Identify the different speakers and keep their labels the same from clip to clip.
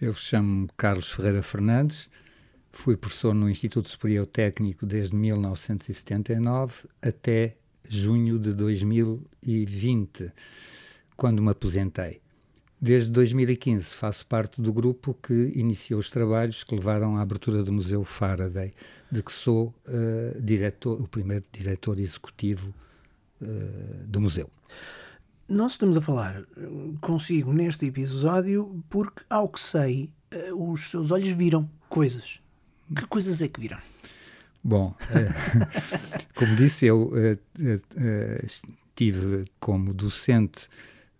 Speaker 1: Eu chamo-me Carlos Ferreira Fernandes, fui professor no Instituto Superior Técnico desde 1979 até junho de 2020, quando me aposentei. Desde 2015 faço parte do grupo que iniciou os trabalhos que levaram à abertura do Museu Faraday, de que sou uh, diretor, o primeiro diretor executivo uh, do museu.
Speaker 2: Nós estamos a falar eh, consigo neste episódio porque, ao que sei, os seus olhos viram coisas. Que coisas é que viram?
Speaker 1: Bom, como disse, eu estive como docente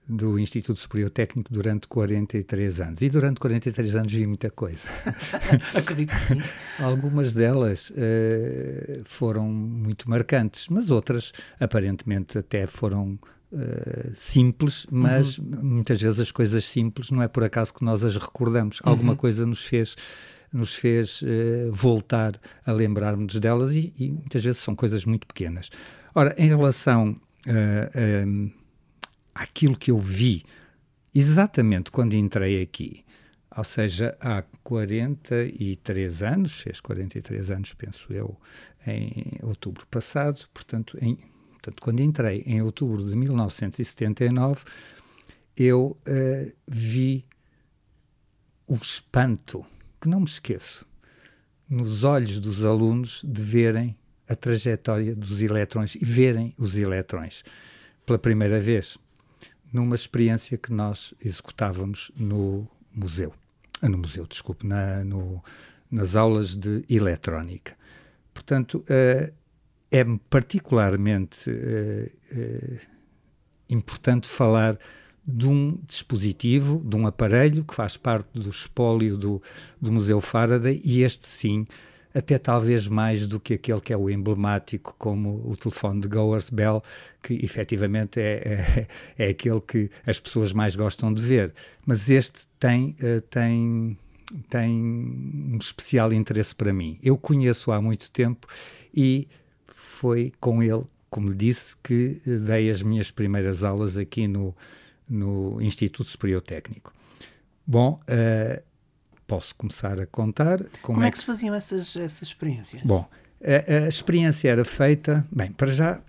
Speaker 1: do Instituto Superior Técnico durante 43 anos. E durante 43 anos vi muita coisa.
Speaker 2: Acredito que sim.
Speaker 1: Algumas delas uh, foram muito marcantes, mas outras aparentemente até foram uh, simples, mas uhum. muitas vezes as coisas simples não é por acaso que nós as recordamos. Uhum. Alguma coisa nos fez nos fez uh, voltar a lembrarmos delas e, e, muitas vezes são coisas muito pequenas. Ora, em relação uh, aquilo que eu vi exatamente quando entrei aqui, ou seja, há 43 anos, fez 43 anos, penso eu, em outubro passado, portanto, em, portanto quando entrei em outubro de 1979, eu uh, vi o espanto, que não me esqueço, nos olhos dos alunos de verem a trajetória dos eletrões e verem os eletrões pela primeira vez numa experiência que nós executávamos no museu. Ah, no museu, desculpe, na, no, nas aulas de eletrónica. Portanto, uh, é particularmente uh, uh, importante falar de um dispositivo, de um aparelho que faz parte do espólio do, do Museu Faraday e este sim até talvez mais do que aquele que é o emblemático, como o telefone de Goers Bell, que efetivamente é, é, é, aquele que as pessoas mais gostam de ver. Mas este tem, uh, tem, tem um especial interesse para mim. Eu conheço há muito tempo e foi com ele, como lhe disse, que dei as minhas primeiras aulas aqui no, no Instituto Superior Técnico. Bom, uh, posso começar a contar.
Speaker 2: Como, como é, é que se faziam essas, essas experiências?
Speaker 1: Bom, a, a, experiência era feita, bem, para já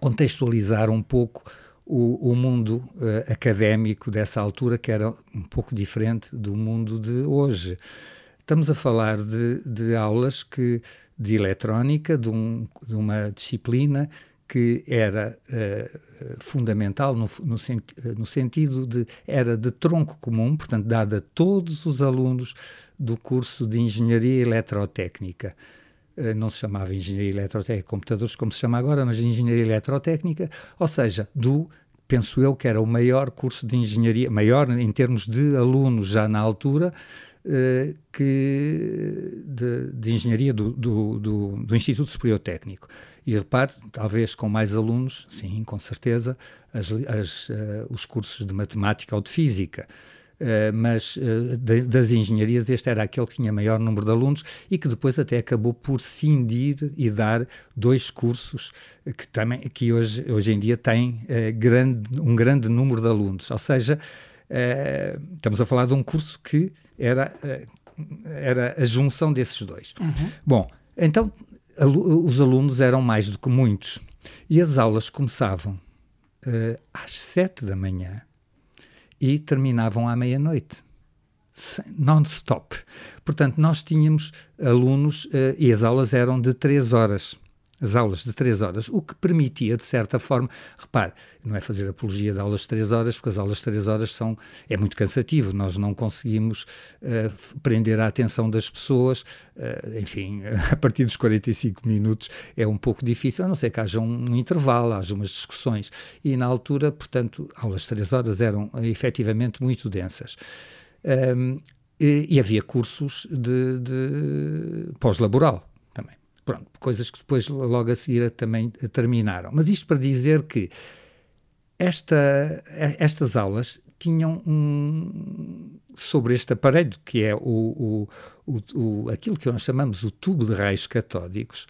Speaker 1: contextualizar um pouco o, o mundo uh, académico dessa altura, que era um pouco diferente do mundo de hoje. Estamos a falar de, de aulas que, de eletrónica, de, um, de uma disciplina que era uh, fundamental no, no, no, sentido de era de tronco comum, portanto, dada a todos os alunos do curso de Engenharia Eletrotécnica. Uh, não se chamava Engenharia Eletrotécnica Computadores como se chama agora, mas Engenharia Eletrotécnica, ou seja, do, penso eu, que era o maior curso de engenharia, maior em termos de alunos já na altura, uh, que de, de engenharia do, do, do, do Instituto Superior Técnico. E repare, talvez com mais alunos, sim, com certeza, as, as, uh, os cursos de matemática ou de física. Uh, mas uh, de, das engenharias este era aquele que tinha maior número de alunos e que depois até acabou por cindir e dar dois cursos que também que hoje, hoje em dia têm uh, grande, um grande número de alunos. Ou seja, estamos a falar de um curso que era, era a junção desses dois. Uhum. Bom, então os alunos eram mais do que muitos e as aulas começavam uh, às sete da manhã e terminavam à meia-noite, non-stop. Portanto, nós tínhamos alunos uh, e as aulas eram de três horas as aulas de três horas, o que permitia, de certa forma, repare, não é fazer apologia de aulas de três horas, porque as aulas de três horas são, é muito cansativo, nós não conseguimos uh, prender a atenção das pessoas, uh, enfim, a partir dos 45 minutos é um pouco difícil, a não ser que haja um, um intervalo, haja umas discussões, e na altura, portanto, aulas de três horas eram uh, efetivamente muito densas. Um, e, e, havia cursos de, de pós-laboral, Pronto, coisas que depois, logo a seguir, também terminaram. Mas isto para dizer que esta, estas aulas tinham um, sobre este aparelho, que é o, o, o, o, aquilo que nós chamamos o tubo de raios catódicos,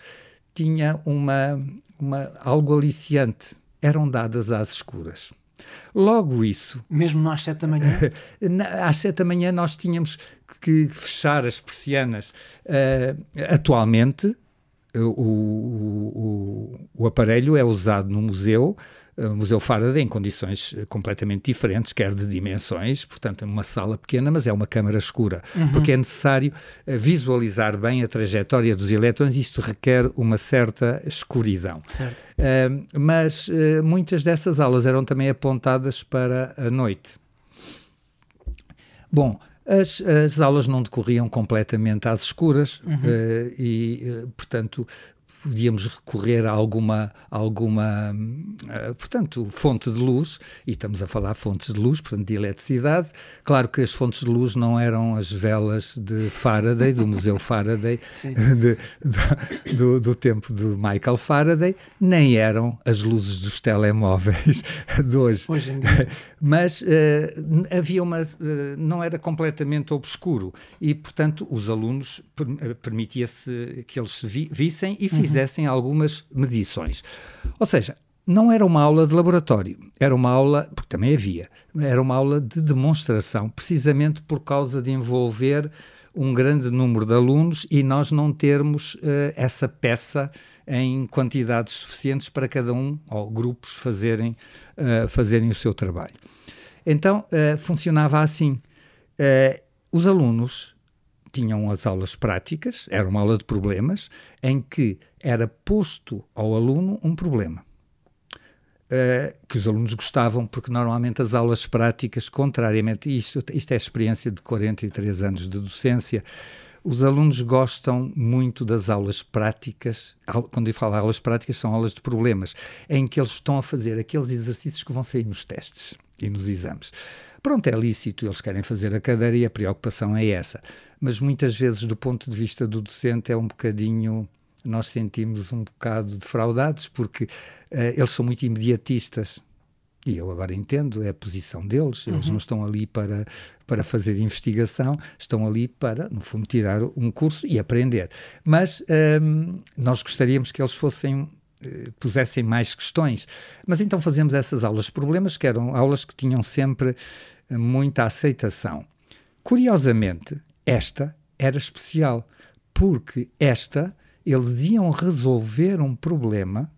Speaker 1: tinha uma, uma, algo aliciante. Eram dadas às escuras. Logo isso.
Speaker 2: Mesmo às sete da manhã?
Speaker 1: às sete da manhã nós tínhamos que fechar as persianas. Uh, atualmente, o, o, o, aparelho é usado no museu o Museu Faraday em condições eh, completamente diferentes, quer de dimensões, portanto, é uma sala pequena, mas é uma câmara escura, uhum. porque é necessário eh, visualizar bem a trajetória dos elétrons e isto requer uma certa escuridão. Uh, mas uh, muitas dessas aulas eram também apontadas para a noite. Bom, as, as, aulas não decorriam completamente às escuras uhum. uh, e, uh, portanto, podíamos recorrer a alguma, alguma uh, portanto, fonte de luz, e estamos a falar fontes de luz, portanto, de eletricidade. Claro que as fontes de luz não eram as velas de Faraday, do Museu Faraday, de, de, do, do tempo de Michael Faraday, nem eram as luzes dos telemóveis de hoje.
Speaker 2: hoje.
Speaker 1: Mas uh, havia uma. Uh, não era completamente obscuro, e, portanto, os alunos permitia-se que eles se vi, vissem e fizessem. Uhum fizessem algumas medições. Ou seja, não era uma aula de laboratório, era uma aula, porque também havia, era uma aula de demonstração, precisamente por causa de envolver um grande número de alunos e nós não termos uh, essa peça em quantidades suficientes para cada um ou grupos fazerem, uh, fazerem o seu trabalho. Então uh, funcionava assim. os alunos tinham as aulas práticas, era uma aula de problemas, em que era posto ao aluno um problema. Uh, que os alunos gostavam, porque normalmente as aulas práticas, contrariamente, isto, isto é experiência de 43 anos de docência, os alunos gostam muito das aulas práticas. Quando eu falo aulas práticas, são aulas de problemas, em que eles estão a fazer aqueles exercícios que vão sair nos testes e nos exames. Pronto, é lícito, eles querem fazer a cadeira e a preocupação é essa. Mas muitas vezes, do ponto de vista do docente, é um bocadinho nós sentimos um bocado defraudados porque uh, eles são muito imediatistas. E eu agora entendo, é a posição deles, eles uhum. não estão ali para, para fazer investigação, estão ali para, no fundo, tirar um curso e aprender. Mas um, ehm, nós gostaríamos que eles fossem eh, pusessem mais questões. Mas então fazemos essas aulas de problemas, que eram aulas que tinham sempre muita aceitação. Curiosamente, esta era especial, porque esta eles iam resolver um problema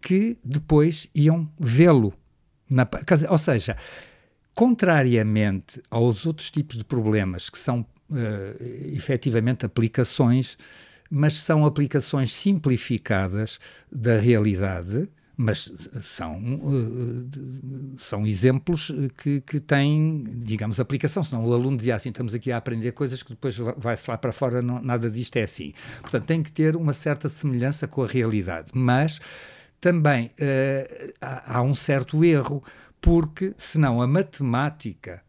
Speaker 1: que depois iam vê-lo. Ou seja, contrariamente aos outros tipos de problemas que são uh, efetivamente aplicações, mas são aplicações simplificadas da realidade, mas são, uh, são exemplos que, que têm, digamos, aplicação. Senão o aluno dizia assim: estamos aqui a aprender coisas que depois vai-se lá para fora, não, nada disto é assim. Portanto, tem que ter uma certa semelhança com a realidade. Mas também uh, há, há, um certo erro, porque senão a matemática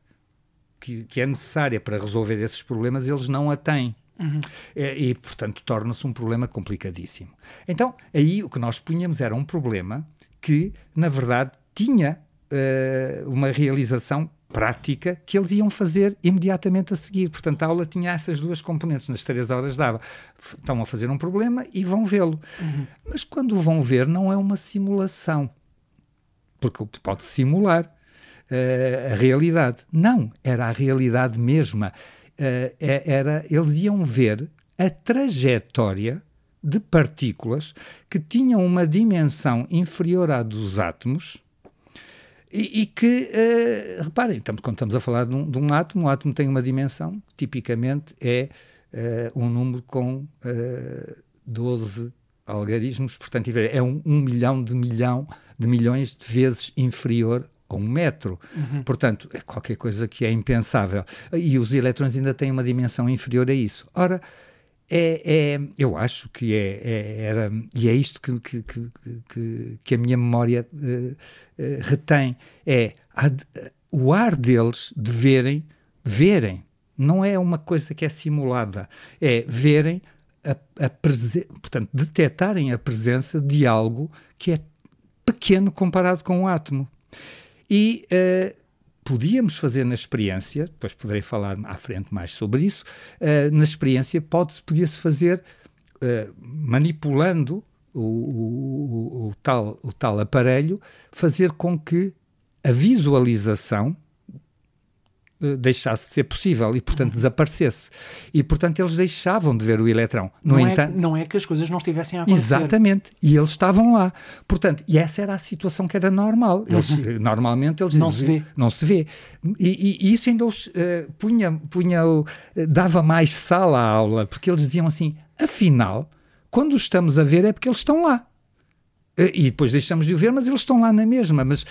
Speaker 1: que, que é necessária para resolver esses problemas, eles não a têm. Uhum. E, e, portanto, torna-se um problema complicadíssimo. Então, aí o que nós punhamos era um problema que, na verdade, tinha uh, uma realização prática que eles iam fazer imediatamente a seguir. Portanto, a aula tinha essas duas componentes. Nas três horas dava. Estão a fazer um problema e vão vê-lo. Uhum. Mas quando vão ver, não é uma simulação. Porque pode simular uh, a realidade. Não, era a realidade mesma era, eles iam ver a trajetória de partículas que tinham uma dimensão inferior à dos átomos e, e que, uh, reparem, estamos, quando estamos a falar de um, de um, átomo, um átomo tem uma dimensão, tipicamente é uh, um número com uh, 12 algarismos, portanto é um, um milhão de milhão de milhões de vezes inferior a um metro. Uhum. Portanto, é qualquer coisa que é impensável. E os elétrons ainda têm uma dimensão inferior a isso. Ora, é, é eu acho que é, é, era, e é isto que, que, que, que a minha memória uh, uh, retém, é a, o ar deles de verem, verem, não é uma coisa que é simulada, é verem, a, a portanto, detectarem a presença de algo que é pequeno comparado com o átomo. E uh, podíamos fazer na experiência, depois poderei falar à frente mais sobre isso, uh, na experiência podia-se fazer uh, manipulando o, o, o, tal, o tal aparelho, fazer com que a visualização deixasse de ser possível e, portanto, desaparecesse. E, portanto, eles deixavam de ver o eletrão.
Speaker 2: No não, é entanto, é, não é que as coisas não estivessem a acontecer.
Speaker 1: Exatamente. E eles estavam lá. Portanto, e essa era a situação que era normal. Eles, uhum. Normalmente eles
Speaker 2: não se vê.
Speaker 1: Não se vê. E, e, e isso ainda os uh, punha, punha uh, dava mais sala à aula, porque eles diziam assim, afinal, quando os estamos a ver é porque eles estão lá. Eh, e depois deixamos de o ver, mas eles estão lá na mesma. Mas, uh,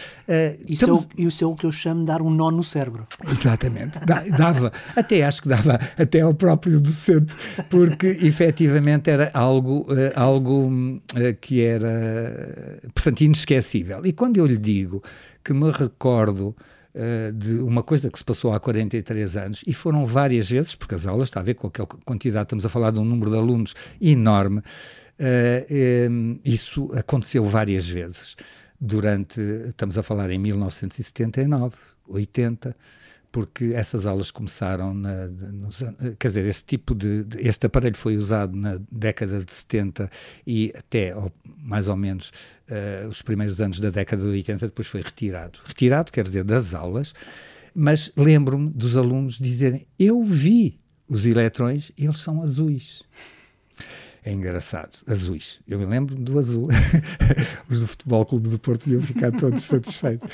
Speaker 2: isso, estamos... é o, isso é o que eu chamo de dar um nó no cérebro.
Speaker 1: Exatamente, dava, até acho que dava até ao próprio docente, porque efetivamente era algo, uh, algo uh, que era, portanto, inesquecível. E quando eu lhe digo que me recordo de uma coisa que se passou há 43 anos e foram várias vezes, porque as aulas, está a ver com aquela quantidade, estamos a falar de um número de alunos enorme, Uh, isso aconteceu várias vezes durante, estamos a falar em 1979, 80, porque essas aulas começaram na, nos, quer dizer, esse tipo de, este aparelho foi usado na década de 70 e até ou, mais ou menos uh, os primeiros anos da década de 80 depois foi retirado. Retirado quer dizer das aulas, mas lembro-me dos alunos dizerem eu vi os eletrões eles são azuis é engraçado. Azuis. Eu me lembro do azul. Os do Futebol Clube do Porto iam ficar todos satisfeitos.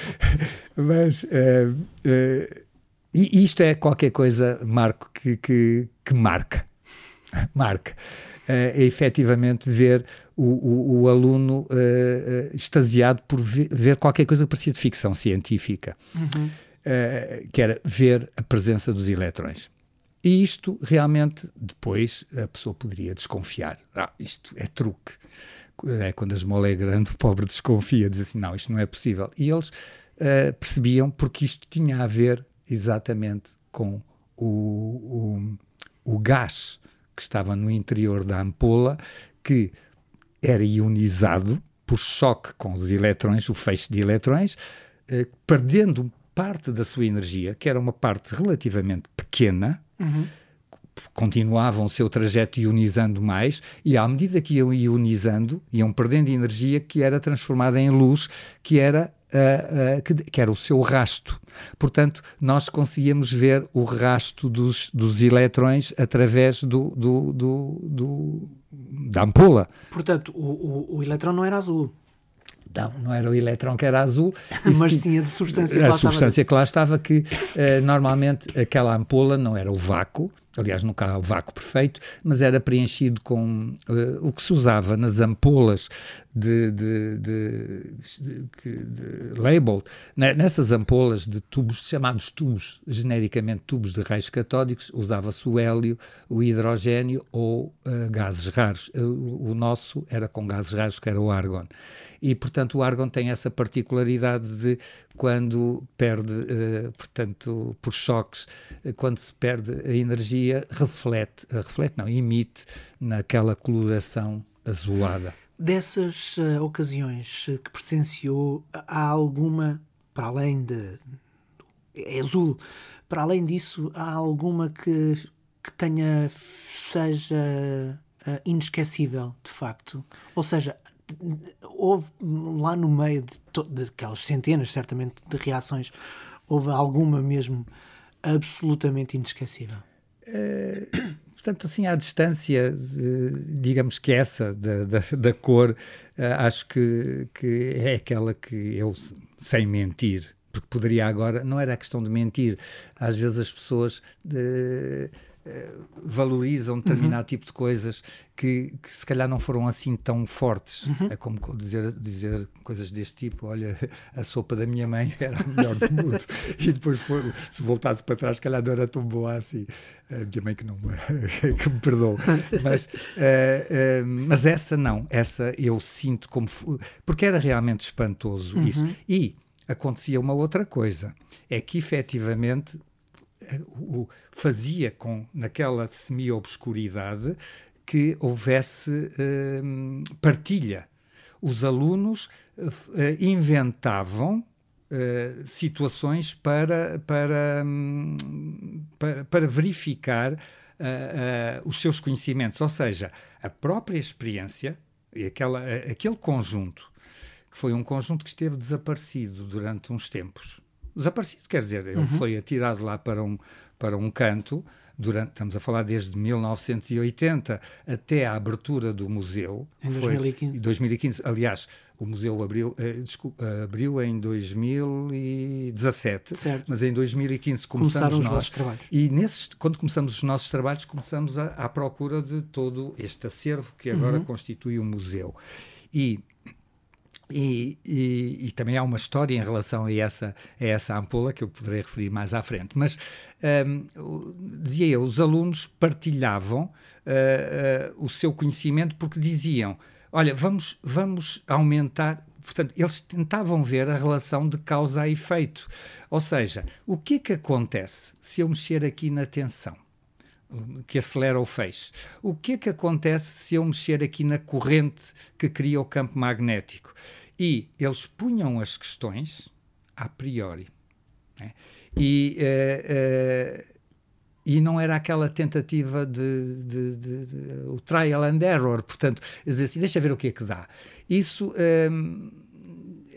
Speaker 1: Mas uh, uh, isto é qualquer coisa, Marco, que, que, que marca. marca. Uh, é efetivamente ver o, o, o aluno uh, extasiado por ver, ver, qualquer coisa que parecia de ficção científica, uhum. que era ver a presença dos eletrões. E isto realmente, depois, a pessoa poderia desconfiar. Ah, isto é truque. É quando a esmola é grande, o pobre desconfia, diz assim: não, isto não é possível. E eles uh, percebiam porque isto tinha a ver exatamente com o, o, o gás que estava no interior da ampola, que era ionizado por choque com os eletrões, o feixe de eletrões, uh, perdendo parte da sua energia, que era uma parte relativamente pequena, Uhum. Continuavam o seu trajeto ionizando mais, e à medida que iam ionizando, iam perdendo energia que era transformada em luz, que era Uh, uh, que, que, era o seu rasto. Portanto, nós conseguíamos ver o rasto dos, dos eletrões através do, do, do, do da ampola.
Speaker 2: Portanto, o, o, o eletrão não era azul.
Speaker 1: Não, não era o eletrão que era azul.
Speaker 2: Mas sim a substância
Speaker 1: que lá A substância que lá estava, que uh, normalmente aquela ampola não era o vácuo, aliás, nunca há o vácuo perfeito, mas era preenchido com uh, o que se usava nas ampolas de, de, de, de label, nessas ampolas de tubos, chamados tubos, genericamente tubos de raios catódicos, usava-se o hélio, o hidrogênio ou uh, gases raros. Uh, o nosso era com gases raros, que era o argon. E, portanto, o argon tem essa particularidade de quando perde, uh, portanto, por choques, quando se perde a energia, reflete, reflete não, emite naquela coloração azulada.
Speaker 2: Dessas uh, ocasiões que presenciou, há alguma, para além de. É azul, para além disso, há alguma que, que tenha. seja uh, inesquecível, de facto? Ou seja, houve lá no meio de, de aquelas centenas, certamente, de reações, houve alguma mesmo absolutamente inesquecível?
Speaker 1: Uh Portanto, assim, à distância, digamos que essa da, da, da cor, eh, acho que, que é aquela que eu, sem mentir, porque poderia agora, não era a questão de mentir, às vezes as pessoas. De, eh, valorizam determinado uhum. tipo de coisas que, que, se calhar não foram assim tão fortes. Uhum. É como dizer, dizer coisas deste tipo: olha, a sopa da minha mãe era a melhor do mundo, e depois for, se voltasse para trás, se calhar não era tão boa assim. A minha mãe que, não, que me perdoou. Mas, uh, uh, mas essa não, essa eu sinto como. Porque era realmente espantoso uhum. isso. E acontecia uma outra coisa: é que efetivamente o, fazia com, naquela semi-obscuridade, que houvesse uh, partilha. Os alunos uh, inventavam uh, situações para, para, um, para, para, verificar os seus conhecimentos, ou seja, a própria experiência e aquela, aquele conjunto que foi um conjunto que esteve desaparecido durante uns tempos. Desaparecido, quer dizer, ele uhum. foi atirado lá para um, para um canto, durante, estamos a falar desde 1980 até a abertura do museu.
Speaker 2: Em 2015.
Speaker 1: Foi, 2015. Aliás, o museu abriu, eh, desculpa, abriu em 2017, certo. mas em 2015 começamos
Speaker 2: Começaram
Speaker 1: nós.
Speaker 2: os vossos trabalhos.
Speaker 1: E nesses, quando começamos os nossos trabalhos, começamos a, à procura de todo este acervo que agora uhum. constitui o museu. E e, e, e, também há uma história em relação a essa, a essa ampola que eu poderei referir mais à frente. Mas um, dizia eu, os alunos partilhavam uh, uh, o seu conhecimento porque diziam: olha, vamos, vamos aumentar. Portanto, eles tentavam ver a relação de causa a efeito. Ou seja, o que é que acontece se eu mexer aqui na tensão? Que acelera o feixe. O que é que acontece se eu mexer aqui na corrente que cria o campo magnético? E eles punham as questões a priori. Né? E, uh, uh, e não era aquela tentativa de, de, de, de, o trial and error, portanto, dizer assim, deixa ver o que é que dá. Isso um,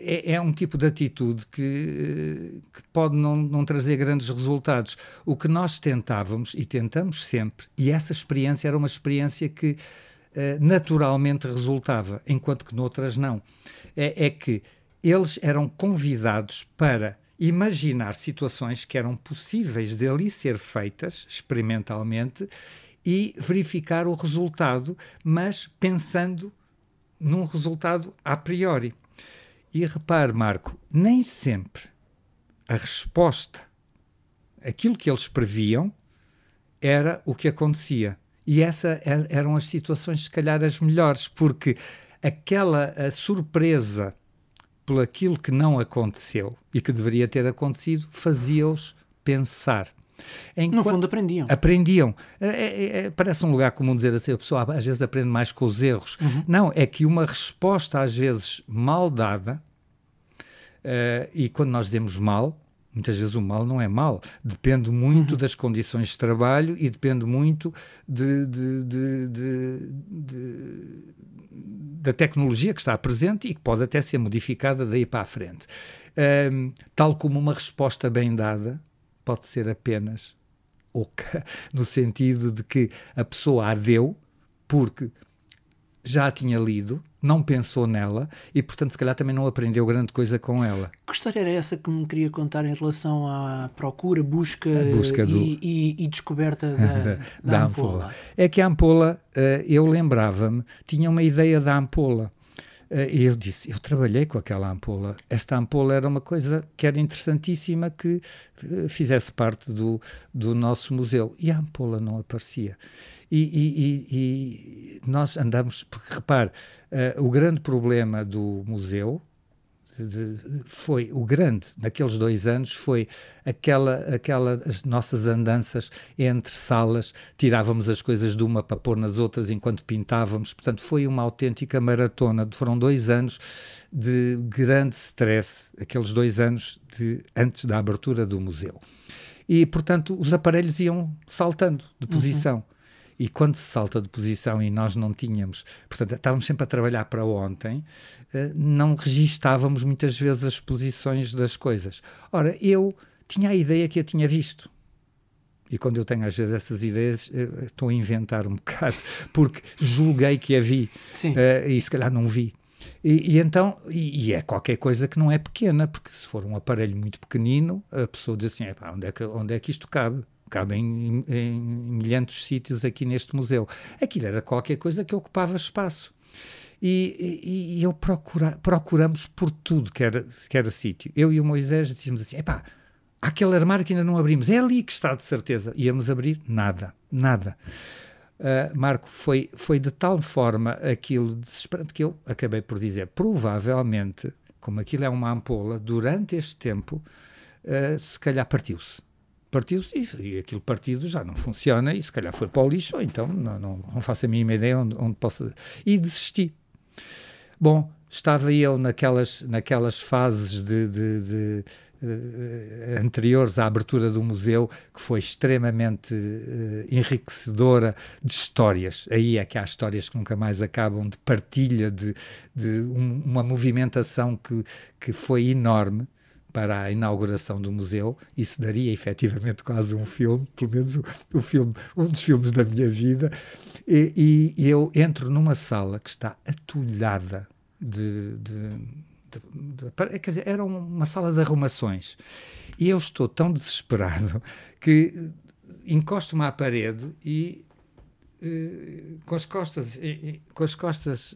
Speaker 1: é, é, um tipo de atitude que, que pode não, não, trazer grandes resultados. O que nós tentávamos e tentamos sempre, e essa experiência era uma experiência que uh, naturalmente resultava, enquanto que noutras não é, é que eles eram convidados para imaginar situações que eram possíveis de ali ser feitas experimentalmente e verificar o resultado, mas pensando num resultado a priori. E repare, Marco, nem sempre a resposta, aquilo que eles previam, era o que acontecia. E essas eram as situações, se calhar, as melhores, porque aquela surpresa por aquilo que não aconteceu e que deveria ter acontecido fazia-os pensar.
Speaker 2: Enquanto no fundo aprendiam.
Speaker 1: Aprendiam. É, é, é, parece um lugar comum dizer assim, a pessoa às vezes aprende mais com os erros. Uhum. Não, é que uma resposta às vezes mal dada, uh, e quando nós dizemos mal, muitas vezes o mal não é mal, depende muito uhum. das condições de trabalho e depende muito de, de, de, da tecnologia que está presente e que pode até ser modificada daí para a frente. Um, tal como uma resposta bem dada pode ser apenas oca, no sentido de que a pessoa a deu porque já a tinha lido, não pensou nela e, portanto, se calhar também não aprendeu grande coisa com ela.
Speaker 2: Que história era essa que me queria contar em relação à procura, busca, busca do... e, e, e, descoberta da, da, da ampola. ampola?
Speaker 1: É que a ampola, eh, eu lembrava-me, tinha uma ideia da ampola. Eh, e eu disse, eu trabalhei com aquela ampola. Esta ampola era uma coisa que era interessantíssima que eh, fizesse parte do, do nosso museu. E a ampola não aparecia. E, e, e, e nós andamos, porque repare, uh, o grande problema do museu de, foi o grande naqueles dois anos foi aquela aquela as nossas andanças entre salas tirávamos as coisas de uma para pôr nas outras enquanto pintávamos portanto foi uma autêntica maratona foram dois anos de grande stress aqueles dois anos de antes da abertura do museu e portanto os aparelhos iam saltando de uhum. posição uhum. E quando se salta de posição e nós não tínhamos, portanto, estávamos sempre a trabalhar para ontem, eh, não registávamos muitas vezes as posições das coisas. Ora, eu tinha a ideia que a tinha visto. E quando eu tenho às vezes essas ideias, eh, estou a inventar um bocado, porque julguei que a vi uh, e se calhar não vi. E, e então, e, e, é qualquer coisa que não é pequena, porque se for um aparelho muito pequenino, a pessoa diz assim: onde, é que, onde é que isto cabe? Cabem em, em milhentos sítios aqui neste museu. Aquilo era qualquer coisa que ocupava espaço. E, e, e eu procura, procuramos por tudo que era, que era sítio. Eu e o Moisés dizíamos assim: epá, aquele armário que ainda não abrimos, é ali que está de certeza. Íamos abrir nada, nada. Uh, Marco, foi, foi de tal forma aquilo desesperante que eu acabei por dizer: provavelmente, como aquilo é uma ampola, durante este tempo, uh, se calhar partiu-se partiu-se e, e aquilo partido já não funciona e se calhar foi para o lixo, ou então não, não, não faço a mínima ideia onde, onde possa. E desisti. Bom, estava eu naquelas, naquelas fases de, de, de, uh, anteriores à abertura do museu, que foi extremamente uh, enriquecedora de histórias. Aí é que há histórias que nunca mais acabam, de partilha, de, de um, uma movimentação que, que foi enorme para a inauguração do museu, isso daria efetivamente quase um filme, pelo menos o, o filme, um dos filmes da minha vida, e, e, eu entro numa sala que está atulhada de, de, de, quer dizer, era uma sala de arrumações, e eu estou tão desesperado que encosto-me à parede e com as costas, com as costas uh,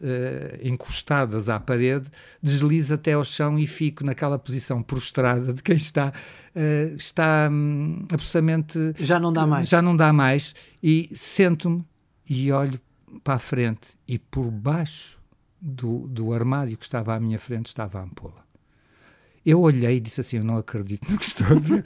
Speaker 1: encostadas à parede, deslizo até ao chão e fico naquela posição prostrada de quem está, uh, está um, absolutamente.
Speaker 2: Já não dá mais.
Speaker 1: Já não dá mais. E sento-me e olho para a frente e por baixo do, do armário que estava à minha frente estava a ampola. Eu olhei e disse assim: Eu não acredito no que estou a ver.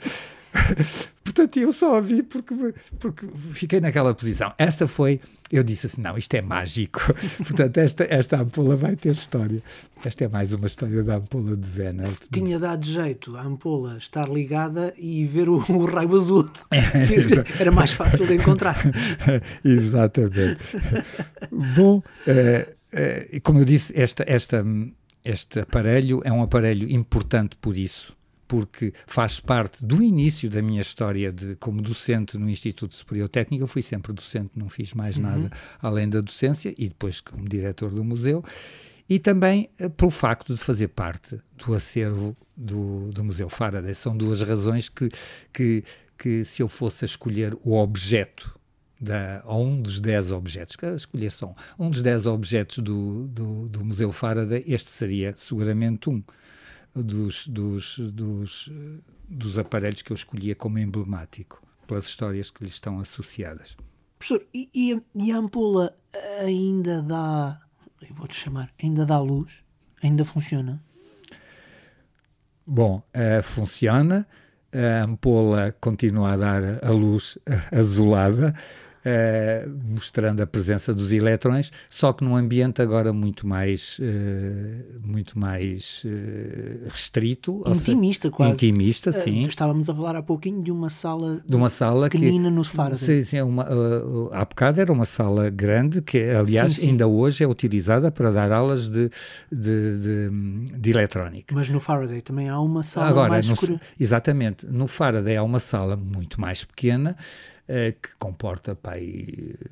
Speaker 1: Portanto, eu só a vi porque, porque fiquei naquela posição. Esta foi, eu disse assim: não, isto é mágico. Portanto, esta, esta ampola vai ter história. Esta é mais uma história da ampola de Vena.
Speaker 2: Tinha dado jeito a ampola estar ligada e ver o, o raio azul. Era mais fácil de encontrar.
Speaker 1: Exatamente. Bom, uh, uh, como eu disse, esta, esta, este aparelho é um aparelho importante por isso porque faz parte do início da minha história de como docente no Instituto Superior Técnico. Eu fui sempre docente, não fiz mais uhum. nada além da docência e depois como diretor do museu. E também uh, pelo facto de fazer parte do acervo do, do Museu Faraday. São duas razões que, que, que, se eu fosse a escolher o objeto da, ou um dos dez objetos, que escolher só um dos dez objetos do, do, do Museu Faraday, este seria seguramente um dos, dos, dos, dos aparelhos que eu escolhia como emblemático, pelas histórias que lhe estão associadas.
Speaker 2: Professor, e, e, e a ampola ainda dá, vou-te chamar, ainda dá luz? Ainda funciona?
Speaker 1: Bom, uh, funciona. A ampola continua a dar a luz azulada uh, mostrando a presença dos elétrons, só que num ambiente agora muito mais, uh, muito mais uh, restrito.
Speaker 2: Intimista, seja, quase.
Speaker 1: Intimista, sim.
Speaker 2: Estávamos a falar há pouquinho de uma sala,
Speaker 1: de uma sala
Speaker 2: pequenina
Speaker 1: que,
Speaker 2: no Faraday.
Speaker 1: Sim, sim, uma, há bocado era uma sala grande, que aliás sim, sim. ainda hoje é utilizada para dar aulas de, de, de, de eletrónica.
Speaker 2: Mas no Faraday também há uma sala agora, mais
Speaker 1: no,
Speaker 2: escura.
Speaker 1: Exatamente. No Faraday há uma sala muito mais pequena, que comporta, pai,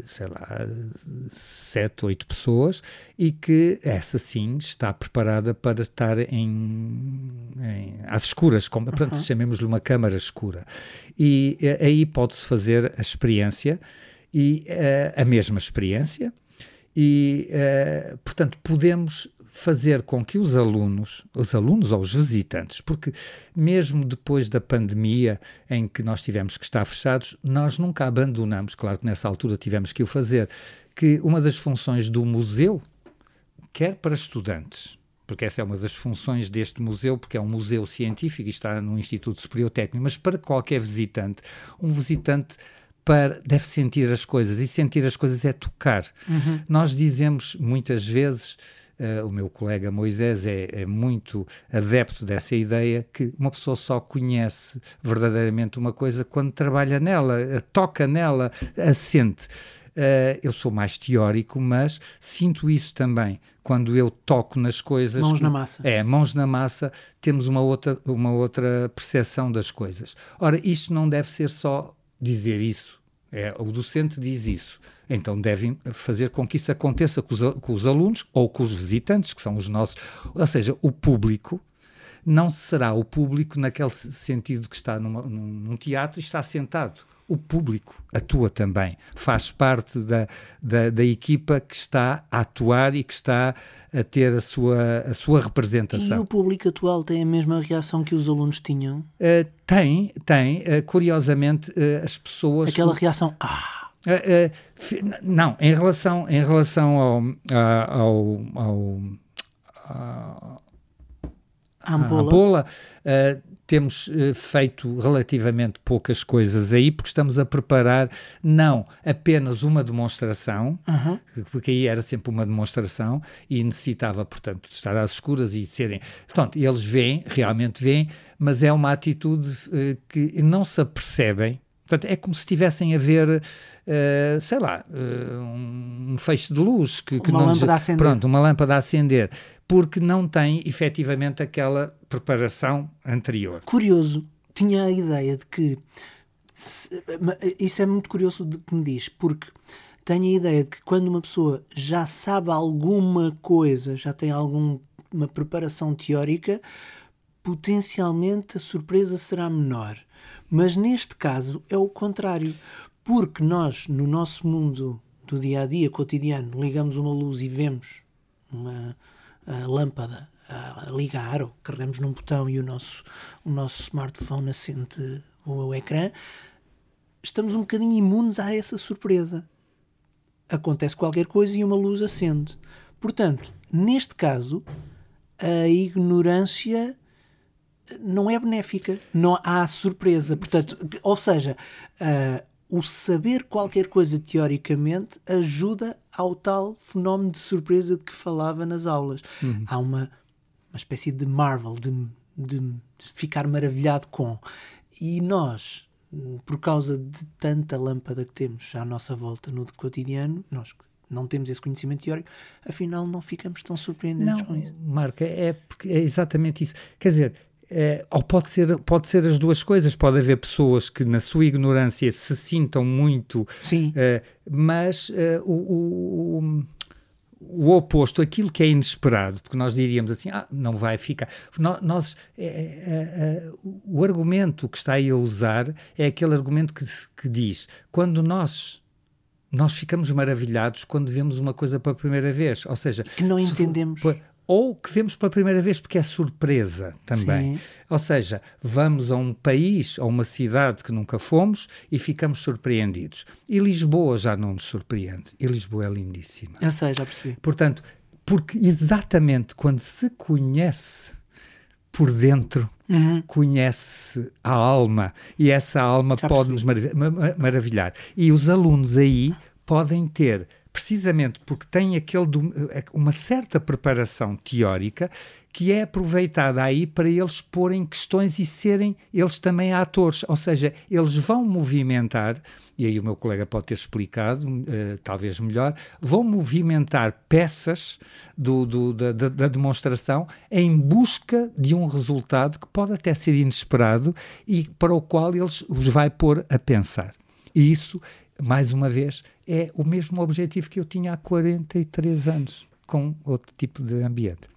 Speaker 1: sei lá, sete, oito pessoas e que essa sim está preparada para estar em, em às escuras, como, uhum. portanto, chamemos-lhe uma câmara escura. E eh, aí pode-se fazer a experiência e uh, a mesma experiência e, uh, portanto, podemos fazer com que os alunos, os alunos ou os visitantes, porque mesmo depois da pandemia em que nós tivemos que estar fechados, nós nunca abandonamos, claro que nessa altura tivemos que o fazer, que uma das funções do museu, quer para estudantes, porque essa é uma das funções deste museu, porque é um museu científico e está no Instituto Superior Técnico, mas para qualquer visitante, um visitante para, deve sentir as coisas, e sentir as coisas é tocar. Uhum. Nós dizemos muitas vezes Uh, o meu colega Moisés é, é, muito adepto dessa ideia que uma pessoa só conhece verdadeiramente uma coisa quando trabalha nela, uh, toca nela, a sente. Uh, eu sou mais teórico, mas sinto isso também quando eu toco nas coisas.
Speaker 2: Mãos na massa.
Speaker 1: É, mãos na massa, temos uma outra, uma outra percepção das coisas. Ora, isto não deve ser só dizer isso. É, o docente diz isso. Então devem fazer com que isso aconteça com os, com os alunos ou com os visitantes, que são os nossos. Ou seja, o público não será o público naquele sentido que está numa, num teatro e está sentado. O público atua também, faz parte da, da, da, equipa que está a atuar e que está a ter a sua, a sua representação.
Speaker 2: E o público atual tem a mesma reação que os alunos tinham?
Speaker 1: Uh, tem, tem. Uh, curiosamente, uh, as pessoas.
Speaker 2: Aquela reação. Ah!
Speaker 1: Uh, uh, não, em relação, em relação ao, ao, ao, ao
Speaker 2: à
Speaker 1: uh, temos uh, feito relativamente poucas coisas aí, porque estamos a preparar não apenas uma demonstração,
Speaker 2: Uhum.
Speaker 1: porque aí era sempre uma demonstração e necessitava, portanto, de estar às escuras e serem. Portanto, eles veem, realmente veem, mas é uma atitude uh, que não se apercebem. Portanto, é como se estivessem a ver. Uh, sei lá, uh, um feixe de luz que, que
Speaker 2: Uma
Speaker 1: não
Speaker 2: lâmpada a acender.
Speaker 1: Pronto, uma lâmpada a acender, porque não tem efetivamente aquela preparação anterior.
Speaker 2: Curioso, tinha a ideia de que. se- isso é muito curioso de que me diz, porque tenho a ideia de que quando uma pessoa já sabe alguma coisa, já tem alguma preparação teórica, potencialmente a surpresa será menor. Mas neste caso é o contrário, porque nós, no nosso mundo do dia a dia cotidiano, ligamos uma luz e vemos uma lâmpada a ligar, ou carregamos num botão e o nosso, o nosso smartphone acende o ecrã, estamos um bocadinho imunes a essa surpresa. Acontece qualquer coisa e uma luz acende. Portanto, neste caso, a ignorância não é benéfica, não há surpresa. Portanto, ou seja, ah, o saber qualquer coisa teoricamente ajuda ao tal fenómeno de surpresa de que falava nas aulas. Há uma, uma espécie de marvel, de, de ficar maravilhado com. E nós, por causa de tanta lâmpada que temos à nossa volta no cotidiano, nós que não temos esse conhecimento teórico, afinal não ficamos tão surpreendentes
Speaker 1: Não,
Speaker 2: com isso.
Speaker 1: Marca, é, porque é exatamente isso. Quer dizer, é, ou pode ser, pode ser as duas coisas. Pode haver pessoas que, na sua ignorância, se sintam muito,
Speaker 2: Sim,
Speaker 1: eh, mas eh, o, o- o- oposto, aquilo que é inesperado, porque nós diríamos assim, ah, não vai ficar. Nós, o argumento que está aí a usar é aquele argumento que, que diz, quando nós nós ficamos maravilhados quando vemos uma coisa pela primeira vez, ou seja,
Speaker 2: que não
Speaker 1: for-
Speaker 2: entendemos.
Speaker 1: Ou que vemos pela primeira vez porque é surpresa também.
Speaker 2: Sim.
Speaker 1: Ou seja, vamos a um país, a uma cidade que nunca fomos e ficamos surpreendidos. E Lisboa já não nos surpreende. E Lisboa é lindíssima.
Speaker 2: Eu sei, já percebi.
Speaker 1: Portanto, porque exatamente quando se conhece por dentro,
Speaker 2: Uhum.
Speaker 1: conhece a alma e essa alma
Speaker 2: Já
Speaker 1: pode nos marav- ma- ma- maravilhar. E os alunos aí podem ter, precisamente porque têm aquele dom- eh, uma certa preparação teórica que é aproveitada aí para eles porem questões e serem eles também atores, ou seja, eles vão movimentar, e aí o meu colega pode ter explicado, eh, talvez melhor, vão movimentar peças do, do- da, da- da demonstração em busca de um resultado que pode até ser inesperado e para o qual eles os vai pôr a pensar. E isso, mais uma vez, é o mesmo objetivo que eu tinha há 43 anos, com outro tipo de ambiente.